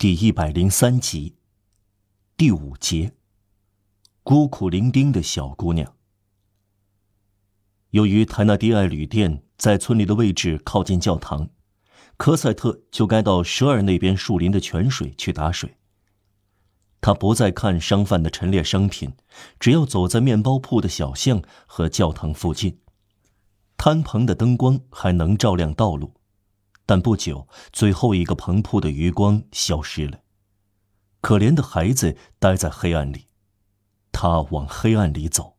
第一百零三集，第五节。孤苦伶仃的小姑娘。由于泰纳迪埃旅店在村里的位置靠近教堂，科赛特就该到舍尔那边树林的泉水去打水。他不再看商贩的陈列商品，只要走在面包铺的小巷和教堂附近，摊棚的灯光还能照亮道路。但不久，最后一个棚铺的余光消失了。可怜的孩子待在黑暗里，他往黑暗里走。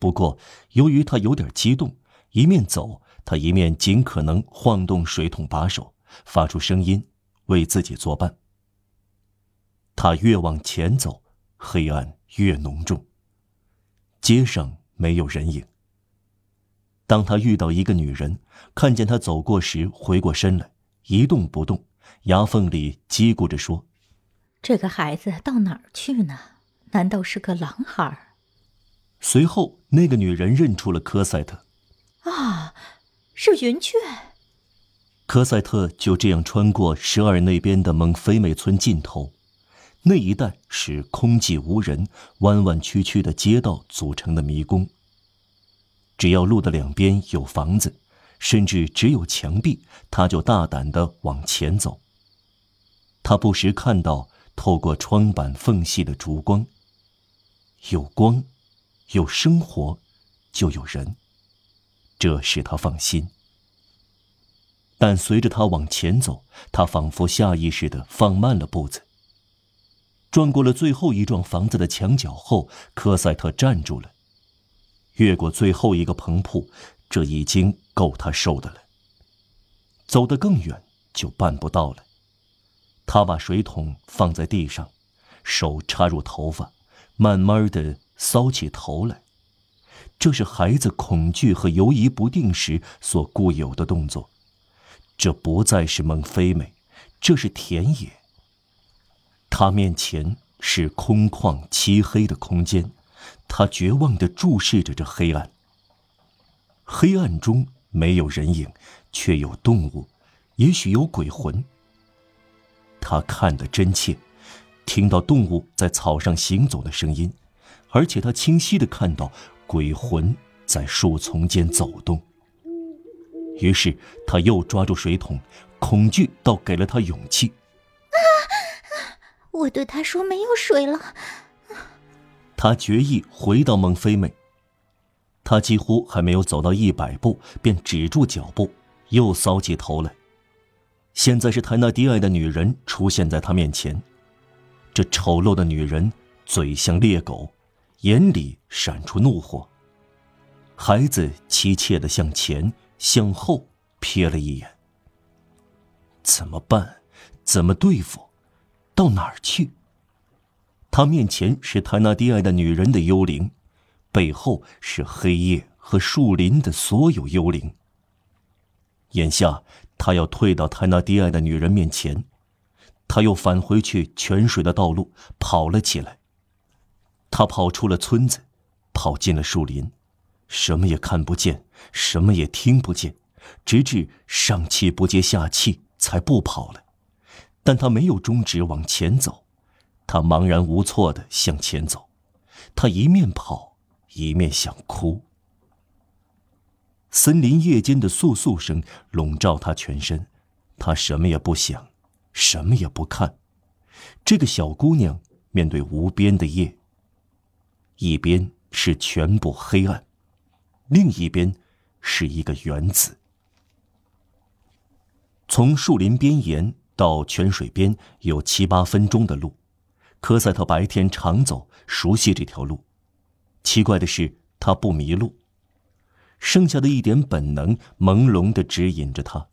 不过，由于他有点激动，一面走，他一面尽可能晃动水桶把手，发出声音，为自己作伴。他越往前走，黑暗越浓重。街上没有人影。当他遇到一个女人，看见他走过时，回过身来，一动不动，牙缝里叽咕着说：“这个孩子到哪儿去呢？难道是个狼孩？”随后，那个女人认出了科赛特。啊，是云雀。科赛特就这样穿过舍尔那边的蒙菲美村尽头，那一带是空寂无人、弯弯曲曲的街道组成的迷宫。只要路的两边有房子，甚至只有墙壁，他就大胆的往前走。他不时看到透过窗板缝隙的烛光。有光，有生活，就有人，这使他放心。但随着他往前走，他仿佛下意识的放慢了步子。转过了最后一幢房子的墙角后，科赛特站住了。越过最后一个棚铺，这已经够他受的了。走得更远就办不到了。他把水桶放在地上，手插入头发，慢慢的搔起头来。这是孩子恐惧和犹疑不定时所固有的动作。这不再是孟非美，这是田野。他面前是空旷漆黑的空间。他绝望地注视着这黑暗。黑暗中没有人影，却有动物，也许有鬼魂。他看得真切，听到动物在草上行走的声音，而且他清晰地看到鬼魂在树丛间走动。于是他又抓住水桶，恐惧倒给了他勇气。啊！我对他说：“没有水了。”他决意回到孟菲美。他几乎还没有走到一百步，便止住脚步，又搔起头来。现在是泰纳迪埃的女人出现在他面前。这丑陋的女人嘴像猎狗，眼里闪出怒火。孩子凄切的向前、向后瞥了一眼。怎么办？怎么对付？到哪儿去？他面前是泰纳迪埃的女人的幽灵，背后是黑夜和树林的所有幽灵。眼下，他要退到泰纳迪埃的女人面前，他又返回去泉水的道路跑了起来。他跑出了村子，跑进了树林，什么也看不见，什么也听不见，直至上气不接下气才不跑了。但他没有终止往前走。他茫然无措的向前走，他一面跑一面想哭。森林夜间的簌簌声笼罩他全身，他什么也不想，什么也不看。这个小姑娘面对无边的夜，一边是全部黑暗，另一边是一个原子。从树林边沿到泉水边有七八分钟的路。科赛特白天常走，熟悉这条路。奇怪的是，他不迷路。剩下的一点本能朦胧地指引着他。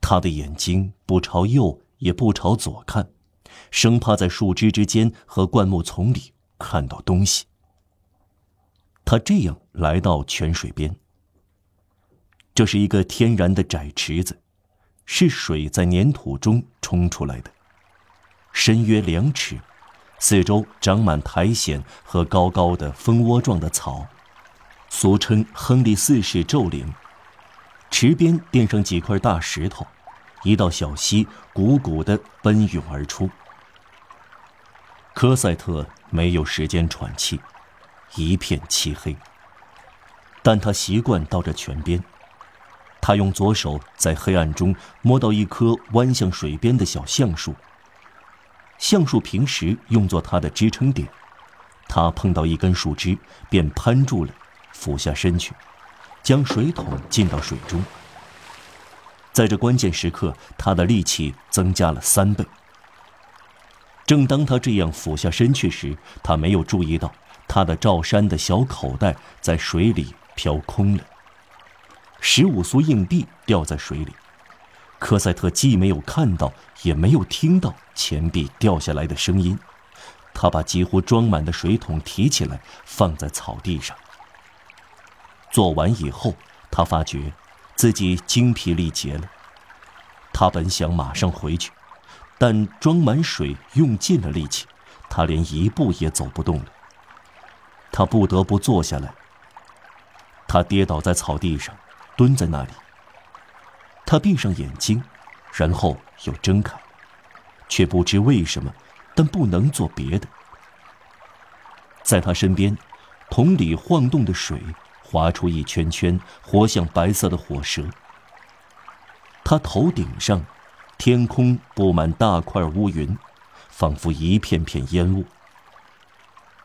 他的眼睛不朝右，也不朝左看，生怕在树枝之间和灌木丛里看到东西。他这样来到泉水边。这是一个天然的窄池子，是水在粘土中冲出来的。深约两尺，四周长满苔藓和高高的蜂窝状的草，俗称亨利四世咒岭。池边垫上几块大石头，一道小溪汩汩地奔涌而出。科赛特没有时间喘气，一片漆黑。但他习惯到这泉边，他用左手在黑暗中摸到一棵弯向水边的小橡树。橡树平时用作它的支撑点，它碰到一根树枝，便攀住了，俯下身去，将水桶浸到水中。在这关键时刻，他的力气增加了三倍。正当他这样俯下身去时，他没有注意到他的罩衫的小口袋在水里飘空了。十五苏硬币掉在水里，科赛特既没有看到，也没有听到钱币掉下来的声音。他把几乎装满的水桶提起来，放在草地上。做完以后，他发觉自己精疲力竭了。他本想马上回去。但装满水用尽了力气，他连一步也走不动了。他不得不坐下来。他跌倒在草地上，蹲在那里。他闭上眼睛，然后又睁开，却不知为什么，但不能做别的。在他身边，桶里晃动的水划出一圈圈，活像白色的火蛇。他头顶上。天空布满大块乌云，仿佛一片片烟雾。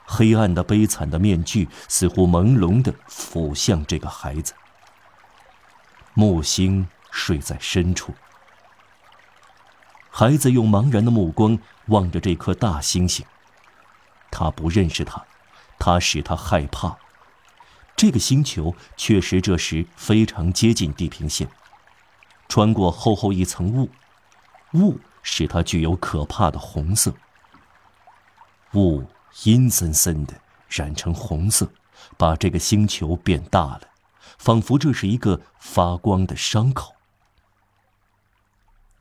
黑暗的、悲惨的面具似乎朦胧的俯向这个孩子。木星睡在深处。孩子用茫然的目光望着这颗大星星。他不认识它，它使他害怕。这个星球确实这时非常接近地平线，穿过厚厚一层雾。雾使它具有可怕的红色。雾阴森森的染成红色，把这个星球变大了，仿佛这是一个发光的伤口。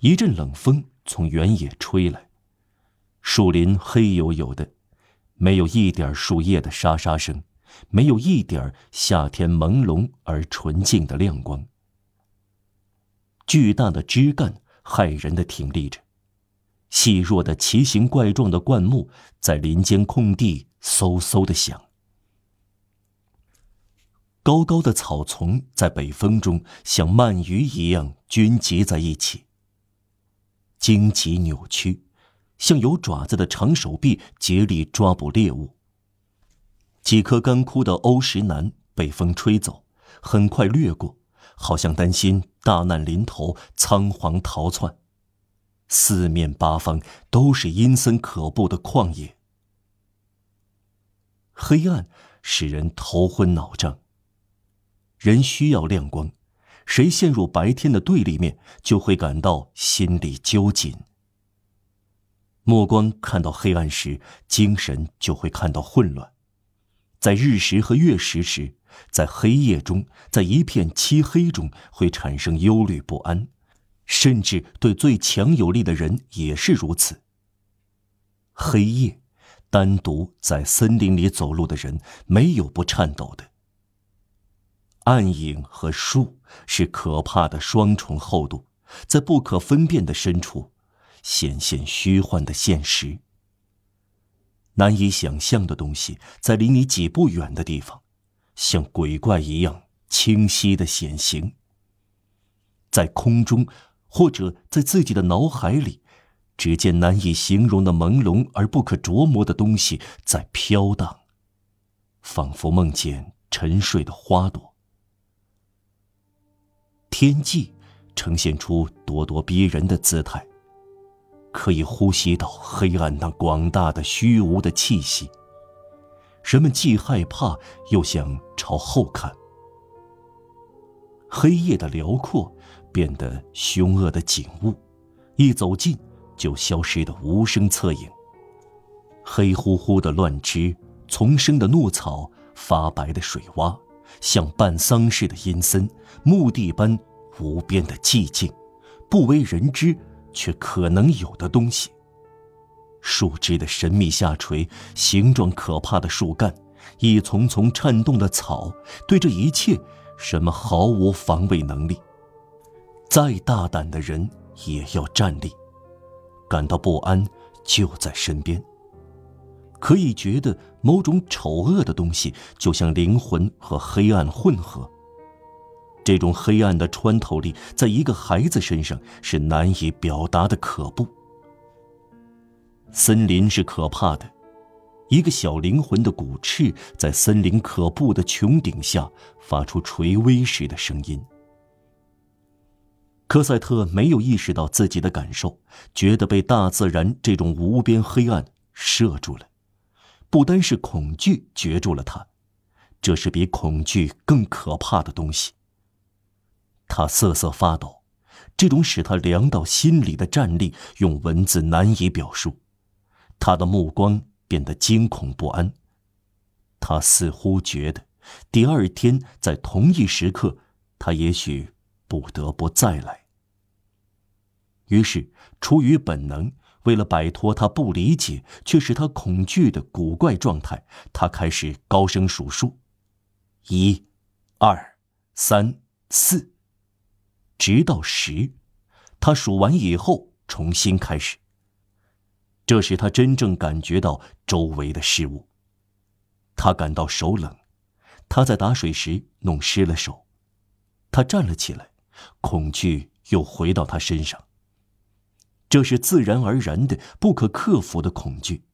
一阵冷风从原野吹来，树林黑黝黝的，没有一点树叶的沙沙声，没有一点夏天朦胧而纯净的亮光。巨大的枝干。骇人的挺立着，细弱的奇形怪状的灌木在林间空地嗖嗖的响。高高的草丛在北风中像鳗鱼一样均集在一起，荆棘扭曲，像有爪子的长手臂竭力抓捕猎物。几棵干枯的欧石楠被风吹走，很快掠过。好像担心大难临头，仓皇逃窜。四面八方都是阴森可怖的旷野，黑暗使人头昏脑胀。人需要亮光，谁陷入白天的对立面，就会感到心里揪紧。目光看到黑暗时，精神就会看到混乱。在日食和月食时。在黑夜中，在一片漆黑中，会产生忧虑不安，甚至对最强有力的人也是如此。黑夜，单独在森林里走路的人，没有不颤抖的。暗影和树是可怕的双重厚度，在不可分辨的深处，显现虚幻的现实。难以想象的东西，在离你几步远的地方。像鬼怪一样清晰的显形，在空中，或者在自己的脑海里，只见难以形容的朦胧而不可琢磨的东西在飘荡，仿佛梦见沉睡的花朵。天际呈现出咄咄逼人的姿态，可以呼吸到黑暗那广大的虚无的气息。人们既害怕又想朝后看，黑夜的辽阔变得凶恶的景物，一走近就消失的无声侧影。黑乎乎的乱枝，丛生的怒草，发白的水洼，像办丧事的阴森，墓地般无边的寂静，不为人知却可能有的东西。树枝的神秘下垂，形状可怕的树干，一丛丛颤动的草，对这一切，什么毫无防卫能力。再大胆的人也要站立，感到不安就在身边。可以觉得某种丑恶的东西，就像灵魂和黑暗混合。这种黑暗的穿透力，在一个孩子身上是难以表达的可怖。森林是可怕的，一个小灵魂的骨翅在森林可怖的穹顶下发出垂危时的声音。科赛特没有意识到自己的感受，觉得被大自然这种无边黑暗摄住了。不单是恐惧攫住了他，这是比恐惧更可怕的东西。他瑟瑟发抖，这种使他凉到心里的战栗，用文字难以表述。他的目光变得惊恐不安，他似乎觉得，第二天在同一时刻，他也许不得不再来。于是，出于本能。为了摆脱他不理解却使他恐惧的古怪状态，他开始高声数数：一、二、三、四，直到十。他数完以后，重新开始。这时他真正感觉到周围的事物。他感到手冷，他在打水时弄湿了手。他站了起来，恐惧又回到他身上。这是自然而然的、不可克服的恐惧。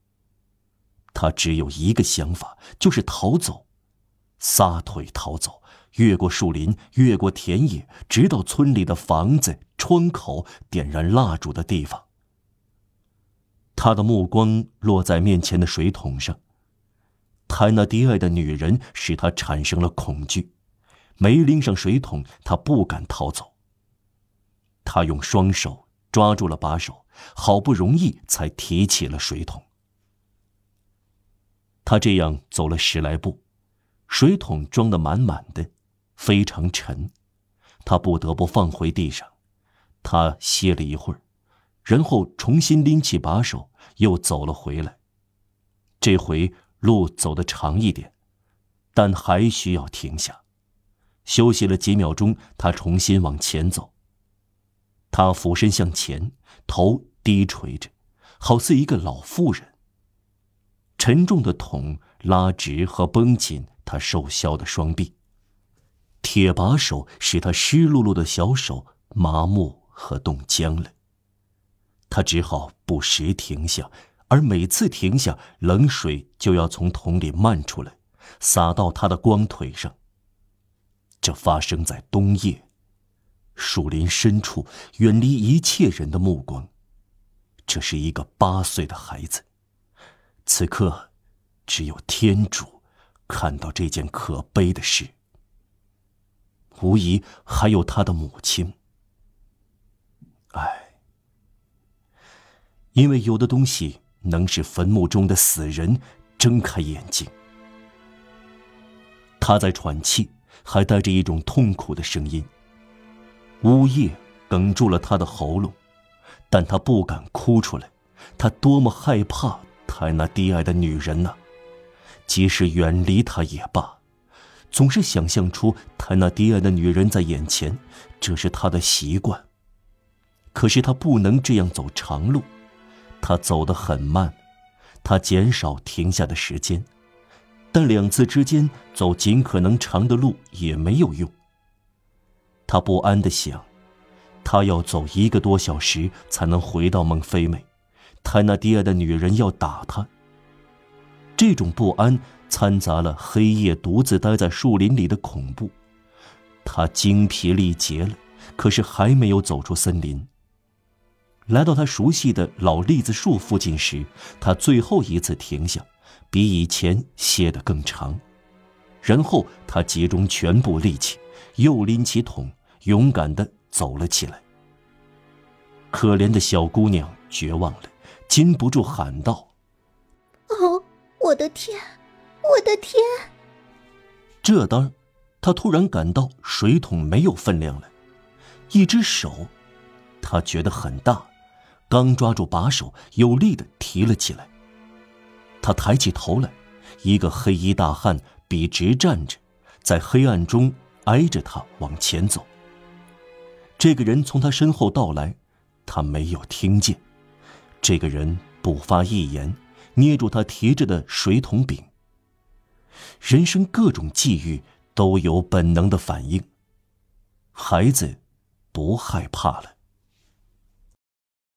他只有一个想法，就是逃走，撒腿逃走，越过树林，越过田野，直到村里的房子窗口点燃蜡烛的地方。他的目光落在面前的水桶上。泰纳迪埃的女人使他产生了恐惧，没拎上水桶，他不敢逃走。他用双手。抓住了把手，好不容易才提起了水桶。他这样走了十来步，水桶装得满满的，非常沉，他不得不放回地上。他歇了一会儿，然后重新拎起把手，又走了回来。这回路走得长一点，但还需要停下，休息了几秒钟，他重新往前走。他俯身向前，头低垂着，好似一个老妇人。沉重的桶拉直和绷紧他瘦削的双臂，铁把手使他湿漉漉的小手麻木和冻僵了。他只好不时停下，而每次停下，冷水就要从桶里漫出来，洒到他的光腿上。这发生在冬夜。树林深处，远离一切人的目光。这是一个八岁的孩子。此刻，只有天主看到这件可悲的事。无疑还有他的母亲。唉，因为有的东西能使坟墓中的死人睁开眼睛。他在喘气，还带着一种痛苦的声音。呜咽哽住了他的喉咙，但他不敢哭出来。他多么害怕他那低矮的女人呐！即使远离他也罢，总是想象出他那低矮的女人在眼前，这是他的习惯。可是他不能这样走长路，他走得很慢，他减少停下的时间，但两次之间走尽可能长的路也没有用。他不安的想，他要走一个多小时才能回到孟菲美，泰纳迪亚的女人要打他。这种不安掺杂了黑夜独自待在树林里的恐怖，他精疲力竭了，可是还没有走出森林。来到他熟悉的老栗子树附近时，他最后一次停下，比以前歇得更长，然后他集中全部力气，又拎起桶。勇敢的走了起来。可怜的小姑娘绝望了，禁不住喊道：“哦，我的天，我的天！”这当，她突然感到水桶没有分量了，一只手，她觉得很大，刚抓住把手，有力的提了起来。她抬起头来，一个黑衣大汉笔直站着，在黑暗中挨着她往前走。这个人从他身后到来，他没有听见。这个人不发一言，捏住他提着的水桶柄。人生各种际遇都有本能的反应。孩子不害怕了。